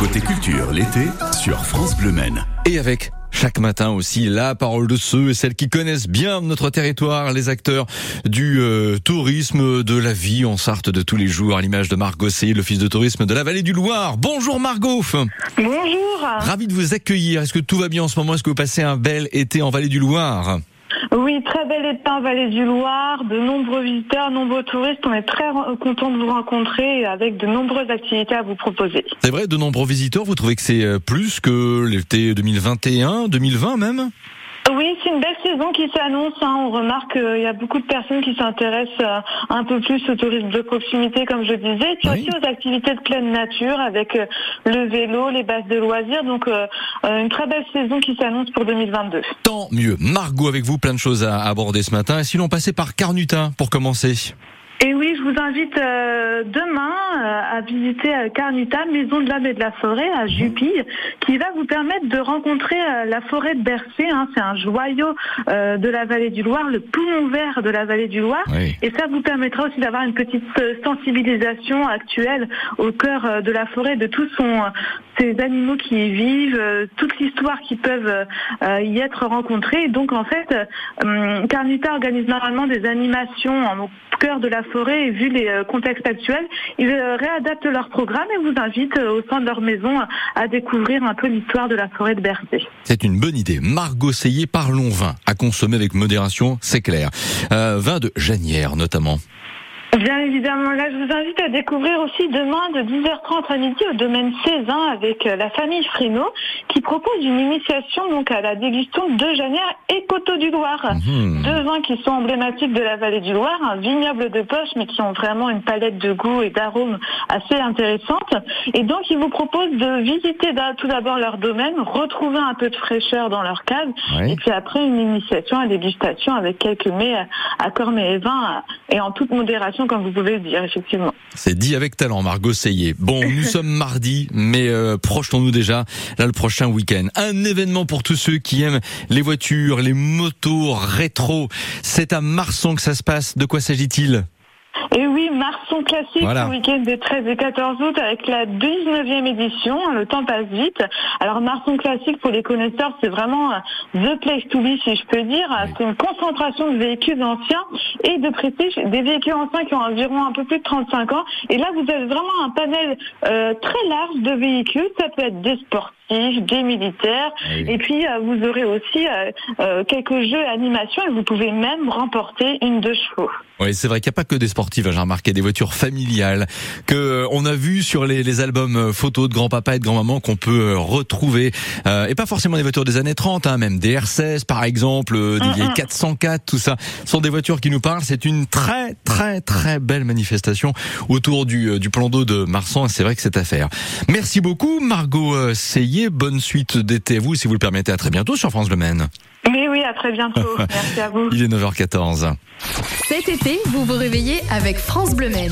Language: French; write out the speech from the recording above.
Côté culture, l'été, sur France Bleu Maine. Et avec chaque matin aussi la parole de ceux et celles qui connaissent bien notre territoire, les acteurs du euh, tourisme, de la vie en Sarthe de tous les jours, à l'image de Margot Sey, l'office de tourisme de la vallée du Loir. Bonjour Margot Bonjour Ravi de vous accueillir. Est-ce que tout va bien en ce moment? Est-ce que vous passez un bel été en vallée du Loir? Très bel été en vallée du Loir, de nombreux visiteurs, nombreux touristes. On est très content de vous rencontrer avec de nombreuses activités à vous proposer. C'est vrai, de nombreux visiteurs, vous trouvez que c'est euh, plus que l'été 2021, 2020 même? Oui, c'est une belle saison qui s'annonce. Hein. On remarque qu'il y a beaucoup de personnes qui s'intéressent euh, un peu plus au tourisme de proximité, comme je disais, puis aussi aux activités de pleine nature avec euh, le vélo, les bases de loisirs. Donc, euh, une très belle saison qui s'annonce pour 2022. Tant mieux. Margot, avec vous, plein de choses à aborder ce matin. Et si l'on passait par Carnutin pour commencer et oui, je vous invite euh, demain euh, à visiter euh, Carnuta, Maison de l'Âme et de la Forêt à Jupille, qui va vous permettre de rencontrer la forêt de Bercé. Hein. C'est un joyau de la vallée du Loir, le poumon vert de la vallée du Loir. Et ça vous permettra aussi d'avoir une petite sensibilisation actuelle au cœur de la forêt, de tous son, ces animaux qui y vivent, toute l'histoire qui peuvent y être rencontrées. donc en fait, Carnuta organise normalement des animations en cœur de la forêt et vu les euh, contextes actuels, ils euh, réadaptent leur programme et vous invitent euh, au sein de leur maison à découvrir un peu l'histoire de la forêt de Bercé. C'est une bonne idée. Margot Seyé, parlons vin. À consommer avec modération, c'est clair. vin de Janière notamment. Bien évidemment, là je vous invite à découvrir aussi demain de 10h30 à midi au domaine Cézanne avec la famille Frino qui propose une initiation donc à la dégustation de Janière et Coteau du Loir. Mhm. Deux vins qui sont emblématiques de la vallée du Loir, un vignoble de poche mais qui ont vraiment une palette de goût et d'arômes assez intéressante. Et donc ils vous proposent de visiter tout d'abord leur domaine, retrouver un peu de fraîcheur dans leur cave et puis après une initiation à dégustation avec quelques mets à cornet et vin et en toute modération comme vous pouvez le dire, effectivement. C'est dit avec talent, Margot Seyé. Bon, nous sommes mardi, mais euh, projetons-nous déjà là le prochain week-end. Un événement pour tous ceux qui aiment les voitures, les motos rétro. C'est à Marson que ça se passe. De quoi s'agit-il? Et oui, Marson Classique, le week-end des 13 et 14 août avec la 19e édition. Le temps passe vite. Alors Marson Classique, pour les connaisseurs, c'est vraiment euh, the place to be, si je peux dire. C'est une concentration de véhicules anciens et de prestige, des véhicules anciens qui ont environ un peu plus de 35 ans. Et là, vous avez vraiment un panel euh, très large de véhicules. Ça peut être des sportifs des militaires. Ah et puis, euh, vous aurez aussi euh, quelques jeux animation et vous pouvez même remporter une deux chevaux. Oui, c'est vrai qu'il n'y a pas que des sportifs, hein, j'ai remarqué des voitures familiales que on a vu sur les, les, albums photos de grand-papa et de grand-maman qu'on peut retrouver. et pas forcément des voitures des années 30, hein, même des R16 par exemple, des mm, vieilles 404, tout ça. Sont des voitures qui nous parlent. C'est une très très très belle manifestation autour du, du plan d'eau de Marsan. C'est vrai que c'est à faire. Merci beaucoup Margot Seyé. Bonne suite d'été à vous, si vous le permettez. À très bientôt sur France Le Maine. Oui, oui, à très bientôt. Merci à vous. Il est 9h14. Cet été, vous vous réveillez avec France Bleu.